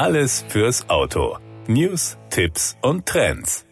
Alles fürs Auto. News, Tipps und Trends.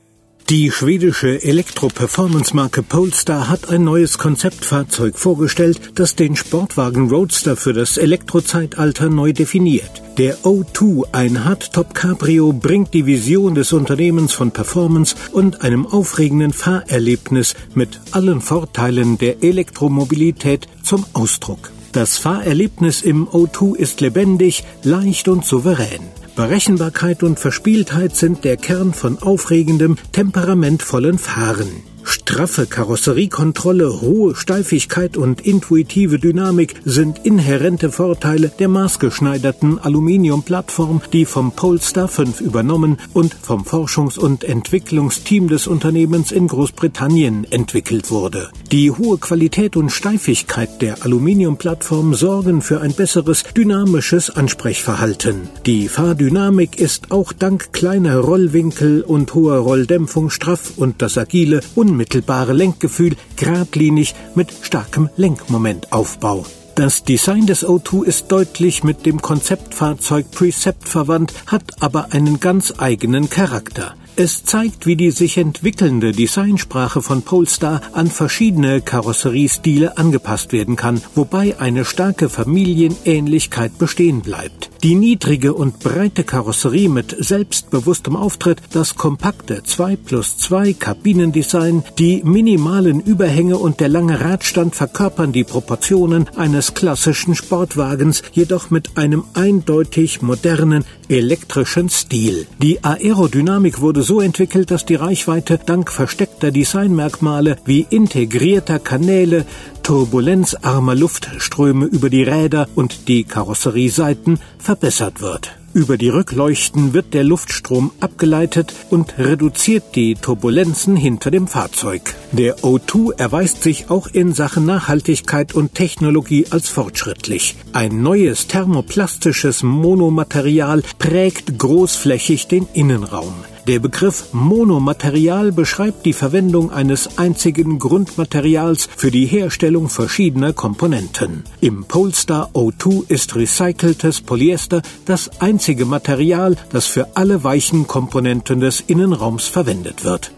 Die schwedische Elektro-Performance-Marke Polestar hat ein neues Konzeptfahrzeug vorgestellt, das den Sportwagen Roadster für das Elektrozeitalter neu definiert. Der O2, ein Hardtop Cabrio, bringt die Vision des Unternehmens von Performance und einem aufregenden Fahrerlebnis mit allen Vorteilen der Elektromobilität zum Ausdruck. Das Fahrerlebnis im O2 ist lebendig, leicht und souverän. Berechenbarkeit und Verspieltheit sind der Kern von aufregendem, temperamentvollen Fahren. Straffe Karosseriekontrolle, hohe Steifigkeit und intuitive Dynamik sind inhärente Vorteile der maßgeschneiderten Aluminiumplattform, die vom Polestar 5 übernommen und vom Forschungs- und Entwicklungsteam des Unternehmens in Großbritannien entwickelt wurde. Die hohe Qualität und Steifigkeit der Aluminiumplattform sorgen für ein besseres dynamisches Ansprechverhalten. Die Fahrdynamik ist auch dank kleiner Rollwinkel und hoher Rolldämpfung straff und das agile, unmittelbare Lenkgefühl geradlinig mit starkem Lenkmomentaufbau. Das Design des O2 ist deutlich mit dem Konzeptfahrzeug Precept verwandt, hat aber einen ganz eigenen Charakter. Es zeigt, wie die sich entwickelnde Designsprache von Polestar an verschiedene Karosseriestile angepasst werden kann, wobei eine starke Familienähnlichkeit bestehen bleibt. Die niedrige und breite Karosserie mit selbstbewusstem Auftritt, das kompakte 2 plus 2 Kabinendesign, die minimalen Überhänge und der lange Radstand verkörpern die Proportionen eines klassischen Sportwagens, jedoch mit einem eindeutig modernen elektrischen Stil. Die Aerodynamik wurde so entwickelt, dass die Reichweite dank versteckter Designmerkmale wie integrierter Kanäle, turbulenzarmer Luftströme über die Räder und die Karosserieseiten verbessert wird. Über die Rückleuchten wird der Luftstrom abgeleitet und reduziert die Turbulenzen hinter dem Fahrzeug. Der O2 erweist sich auch in Sachen Nachhaltigkeit und Technologie als fortschrittlich. Ein neues thermoplastisches Monomaterial prägt großflächig den Innenraum. Der Begriff Monomaterial beschreibt die Verwendung eines einzigen Grundmaterials für die Herstellung verschiedener Komponenten. Im Polestar O2 ist recyceltes Polyester das einzige Material, das für alle weichen Komponenten des Innenraums verwendet wird.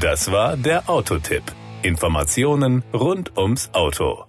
Das war der Autotipp. Informationen rund ums Auto.